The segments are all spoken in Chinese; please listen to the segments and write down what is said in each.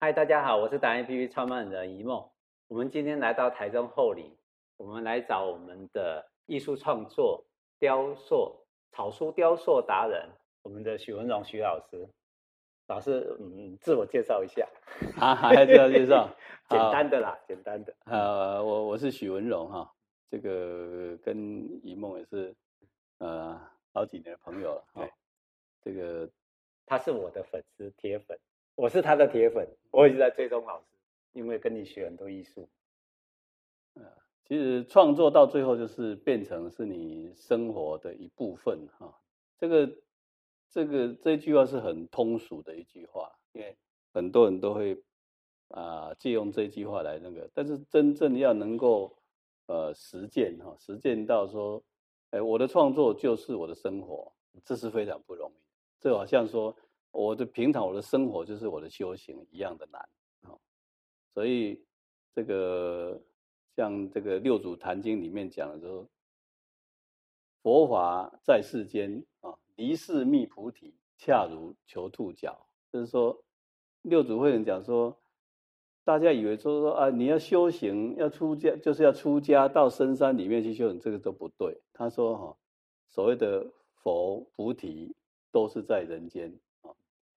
嗨，大家好，我是达人 APP 创办人一梦。我们今天来到台中后里，我们来找我们的艺术创作、雕塑、草书雕塑达人，我们的许文荣许老师。老师，嗯，自我介绍一下。啊，还自我介绍？简单的啦，简单的。呃，我我是许文荣哈，这个跟一梦也是呃好几年的朋友了。对，这个他是我的粉丝铁粉。我是他的铁粉，我一直在追踪老师，因为跟你学很多艺术。啊其实创作到最后就是变成是你生活的一部分哈。这个这个这句话是很通俗的一句话，因为很多人都会啊借用这句话来那个，但是真正要能够呃实践哈，实践到说，哎，我的创作就是我的生活，这是非常不容易。这好像说。我的平常，我的生活就是我的修行一样的难啊，所以这个像这个《六祖坛经》里面讲的说，佛法在世间啊，离世觅菩提，恰如求兔角。就是说，六祖慧能讲说，大家以为说说啊，你要修行，要出家，就是要出家到深山里面去修行，这个都不对。他说哈，所谓的佛菩提都是在人间。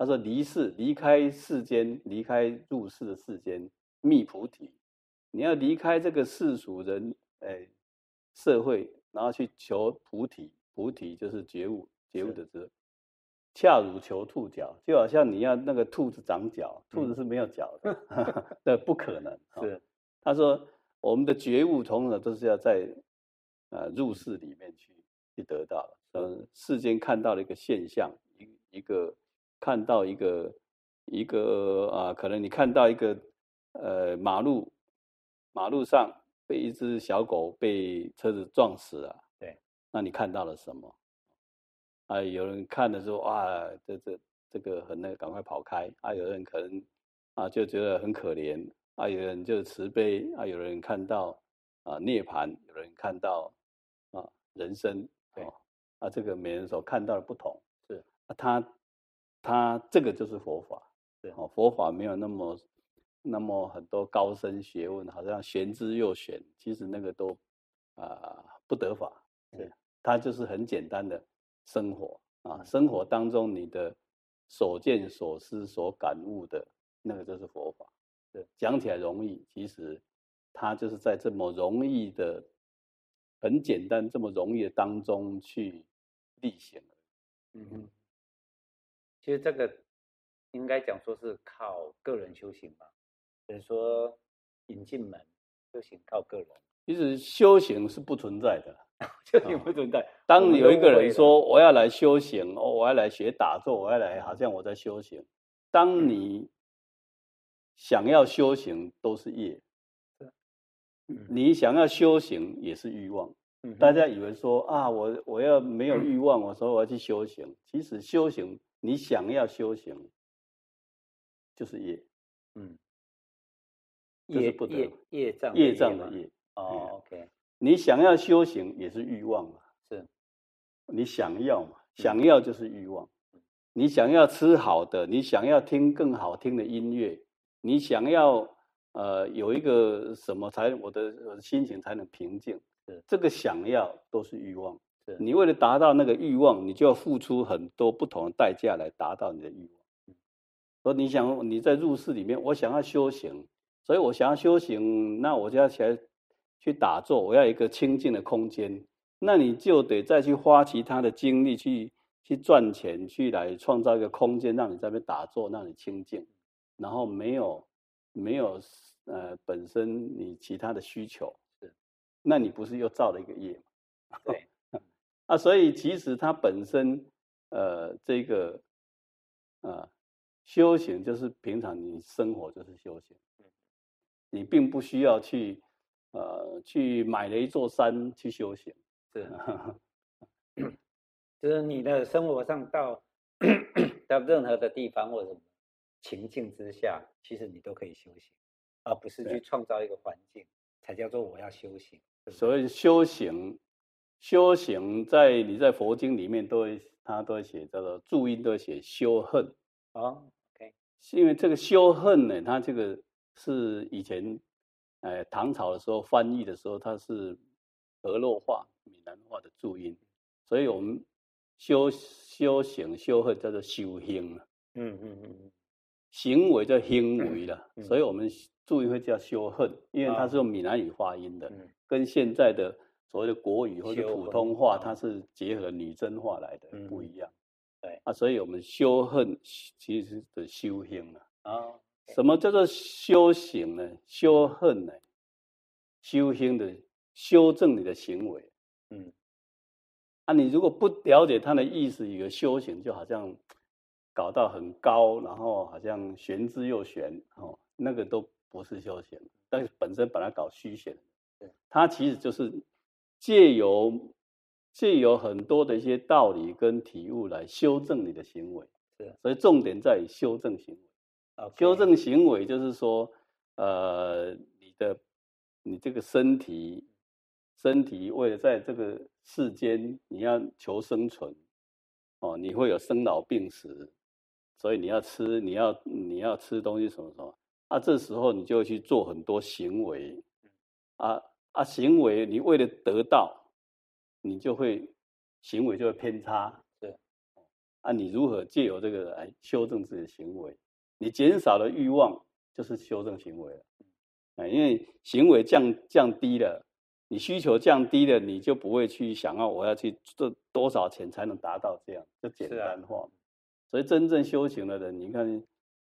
他说：“离世，离开世间，离开入世的世间，觅菩提。你要离开这个世俗人，哎，社会，然后去求菩提。菩提就是觉悟，觉悟的知。恰如求兔角，就好像你要那个兔子长角，兔子是没有角的，那、嗯、不可能。是，他说我们的觉悟，通常都是要在呃入世里面去去得到的。嗯，世间看到了一个现象，一一个。”看到一个一个啊，可能你看到一个呃马路马路上被一只小狗被车子撞死了，对，那你看到了什么？啊，有人看的时候啊，这这这个很那个，赶快跑开啊！有人可能啊就觉得很可怜啊，有人就慈悲啊，有人看到啊涅槃，有人看到啊人生，对啊，这个每人所看到的不同，是啊他。他这个就是佛法，对哦，佛法没有那么那么很多高深学问，好像玄之又玄，其实那个都啊、呃、不得法，对，它就是很简单的生活啊，生活当中你的所见所思所感悟的那个就是佛法，对，讲起来容易，其实它就是在这么容易的、很简单、这么容易的当中去力行，嗯哼。其实这个应该讲说是靠个人修行吧，比如说引进门修行靠个人。其实修行是不存在的，修行不存在。当有一个人说我要来修行，哦，我要来学打坐，我要来，好像我在修行。当你想要修行，都是业。你想要修行也是欲望。大家以为说啊，我我要没有欲望，我说我要去修行。其实修行。你想要修行，就是业，嗯，业不得业业障业障的业哦，OK。你想要修行也是欲望嘛，是，你想要嘛，想要就是欲望。你想要吃好的，你想要听更好听的音乐，你想要呃有一个什么才我的我的心情才能平静，是这个想要都是欲望。你为了达到那个欲望，你就要付出很多不同的代价来达到你的欲望。说你想你在入世里面，我想要修行，所以我想要修行，那我就要起来去打坐，我要一个清净的空间，那你就得再去花其他的精力去去赚钱，去来创造一个空间，让你在那边打坐，让你清净，然后没有没有呃本身你其他的需求，是，那你不是又造了一个业吗？对。啊，所以其实它本身，呃，这个，呃，修行就是平常你生活就是修行，你并不需要去，呃，去买了一座山去修行，是，就是你的生活上到到任何的地方或者情境之下，其实你都可以修行，而不是去创造一个环境才叫做我要修行。所谓修行。修行在你在佛经里面都会，他都会写叫做注音都会写修恨。啊，OK，因为这个修恨呢，它这个是以前，呃，唐朝的时候翻译的时候，它是河洛话、闽南话的注音，所以我们修修行修恨叫做修行了。嗯嗯嗯，行为叫行为了，所以我们注音会叫修恨，因为它是用闽南语发音的，跟现在的所谓的国语或者普通话，它是结合女真话来的，不一样。对啊，所以我们修恨其实是的修行了啊。什么叫做修行呢？修恨呢？修行的修正你的行为。嗯，啊，你如果不了解它的意思，一个修行就好像搞到很高，然后好像玄之又玄哦，那个都不是修行。但是本身把它搞虚玄，对，它其实就是借由。借由很多的一些道理跟体悟来修正你的行为，是，所以重点在于修正行为。Okay. 修正行为就是说，呃，你的你这个身体，身体为了在这个世间你要求生存，哦，你会有生老病死，所以你要吃，你要你要吃东西什么什么，啊，这时候你就会去做很多行为，啊啊，行为你为了得到。你就会行为就会偏差，对，啊，你如何借由这个来修正自己的行为？你减少了欲望，就是修正行为了，啊，因为行为降降低了，你需求降低了，你就不会去想要我要去做多少钱才能达到这样，就简单化。所以真正修行的人，你看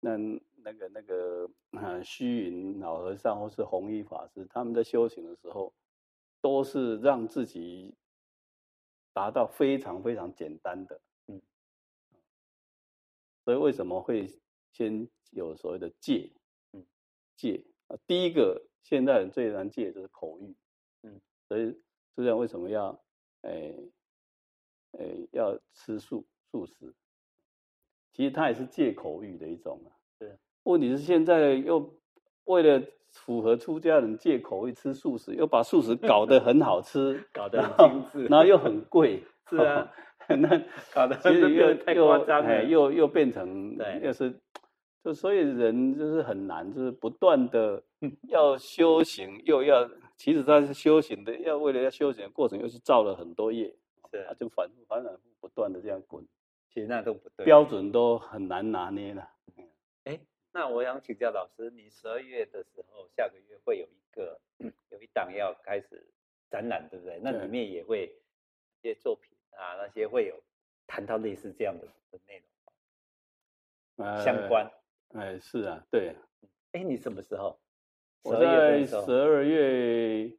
那那个那个嗯虚云老和尚或是弘一法师，他们在修行的时候，都是让自己。达到非常非常简单的，嗯，所以为什么会先有所谓的戒？嗯，戒啊，第一个现代人最难戒就是口欲，嗯，所以就像为什么要，哎，哎，要吃素素食？其实它也是戒口欲的一种啊。对，问题是现在又为了。符合出家人借口欲吃素食，又把素食搞得很好吃，搞得很精致，然后又很贵，是啊，那 搞得其实又太夸张了，又又变成，对，又是，就所以人就是很难，就是不断的要修行，又要，其实他是修行的，要为了要修行的过程，又是造了很多业，是啊，就反复反反复不断的这样滚，其实那都不对，标准都很难拿捏了。那我想请教老师，你十二月的时候，下个月会有一个 有一档要开始展览，对不对？那里面也会一些作品啊，那些会有谈到类似这样的的内容，呃，相关。哎，是啊，对。哎，你什么时候？我在十二月，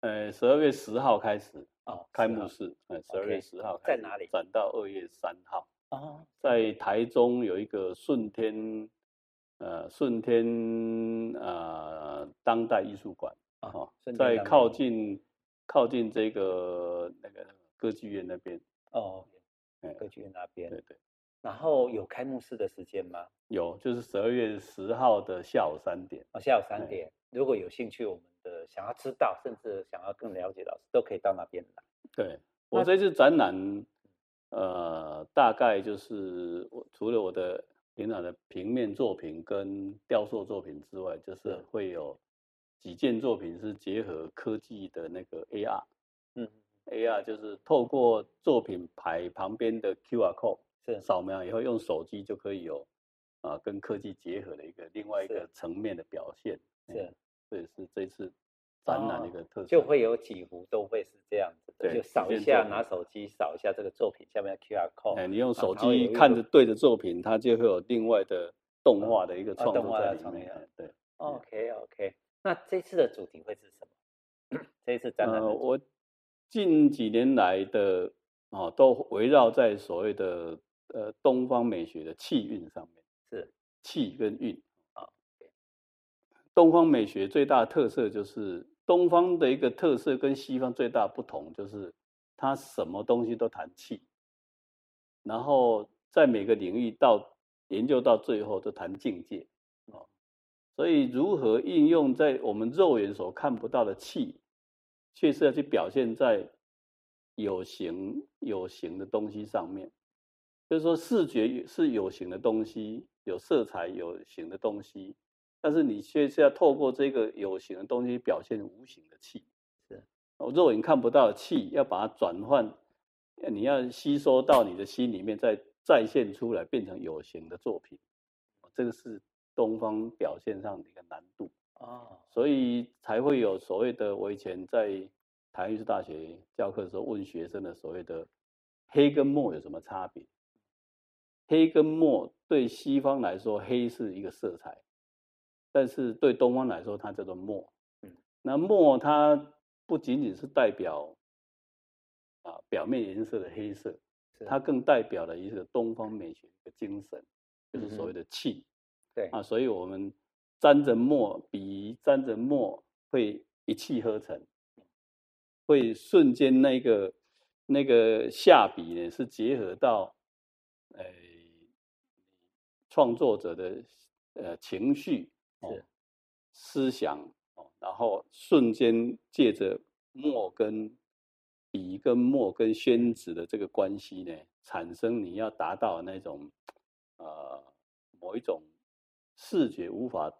呃，十二月十号开始哦，开幕式，哎，十二月十号在哪里？展到二月三号。哦，在台中有一个顺天。呃，顺天呃当代艺术馆啊，哦、在靠近靠近这个那个歌剧院那边哦，嗯、歌剧院那边对对。然后有开幕式的时间吗？有，就是十二月十号的下午三点。哦，下午三点。如果有兴趣，我们的想要知道，甚至想要更了解老师，都可以到那边来。对，我这次展览，呃，大概就是我除了我的。平常的平面作品跟雕塑作品之外，就是会有几件作品是结合科技的那个 AR，嗯，AR 就是透过作品牌旁边的 QR code 是。扫描以后，用手机就可以有啊跟科技结合的一个另外一个层面的表现，是，这也是这次。展览的一个特色，就会有几幅都会是这样子的，就扫一下，拿手机扫一下这个作品下面的 QR code。哎，你用手机看着对着作品，它就会有另外的动画的一个创作在里面。对，OK OK。那这次的主题会是什么？这一次展览，我近几年来的啊，都围绕在所谓的呃东方美学的气韵上面，是气跟韵啊。东方美学最大的特色就是。东方的一个特色跟西方最大不同，就是它什么东西都谈气，然后在每个领域到研究到最后都谈境界啊，所以如何应用在我们肉眼所看不到的气，确实要去表现在有形有形的东西上面，就是说视觉是有形的东西，有色彩、有形的东西，但是你却是要透过这个有形的东西表现无形的气。是，肉眼看不到的气，要把它转换，你要吸收到你的心里面，再再现出来，变成有形的作品。这个是东方表现上的一个难度啊，所以才会有所谓的，我以前在台湾艺术大学教课的时候问学生的所谓的黑跟墨有什么差别？黑跟墨对西方来说，黑是一个色彩，但是对东方来说，它叫做墨。嗯，那墨它不仅仅是代表啊表面颜色的黑色，它更代表了一个东方美学的精神，就是所谓的气。对啊，所以我们沾着墨，笔沾着墨会一气呵成，会瞬间那个那个下笔呢是结合到，呃。创作者的呃情绪、哦、思想哦，然后瞬间借着墨跟笔跟墨跟宣纸的这个关系呢，产生你要达到那种呃某一种视觉无法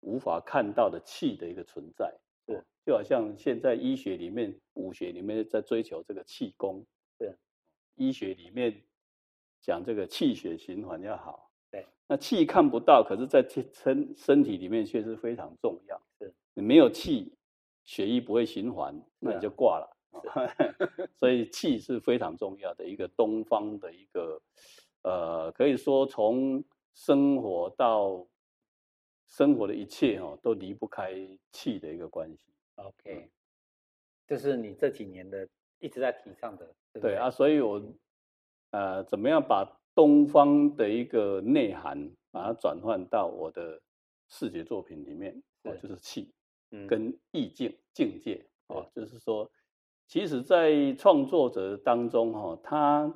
无法看到的气的一个存在，对，就好像现在医学里面、武学里面在追求这个气功，对，医学里面讲这个气血循环要好。那气看不到，可是，在身身体里面却是非常重要。是，你没有气，血液不会循环，那你就挂了。所以气是非常重要的一个东方的一个，呃，可以说从生活到生活的一切哦，都离不开气的一个关系。OK，这是你这几年的一直在提倡的。对，对啊，所以我呃，怎么样把东方的一个内涵，把它转换到我的视觉作品里面，哦，就是气，跟意境境界，哦，就是说，其实，在创作者当中，哈，他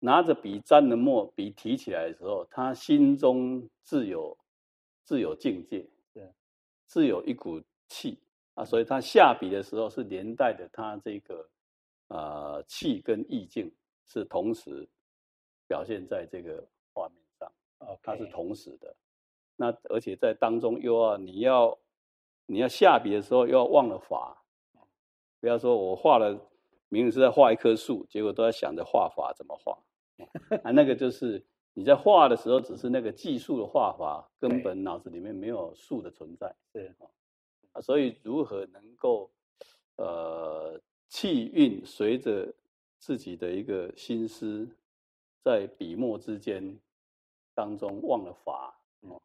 拿着笔蘸了墨，笔提起来的时候，他心中自有自有境界，对，自有一股气啊，所以他下笔的时候是连带的，他这个呃气跟意境是同时。表现在这个画面上，啊，它是同时的。那而且在当中又要你要你要下笔的时候又要忘了法，不要说我画了，明明是在画一棵树，结果都在想着画法怎么画。啊，那个就是你在画的时候，只是那个技术的画法，根本脑子里面没有树的存在。对啊，所以如何能够呃气韵随着自己的一个心思。在笔墨之间当中忘了法，哦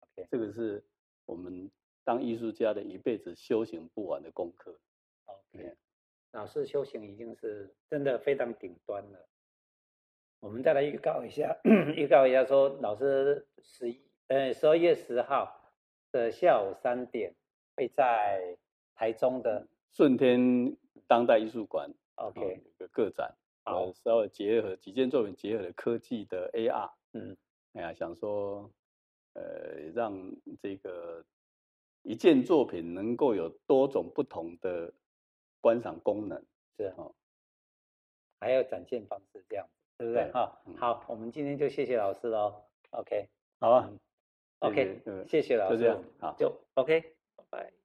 ，OK，这个是我们当艺术家的一辈子修行不完的功课。OK，老师修行已经是真的非常顶端了。我们再来预告一下，预告一下说，老师十一呃十二月十号的下午三点会在台中的顺天当代艺术馆，OK，有个个展。呃，稍微结合几件作品，结合了科技的 AR，嗯，哎呀，想说，呃，让这个一件作品能够有多种不同的观赏功能，是哈，还有展现方式这样，对不对？哈，好，我们今天就谢谢老师喽，OK，好啊，OK，谢谢老师，就这样，好，就 OK，拜拜。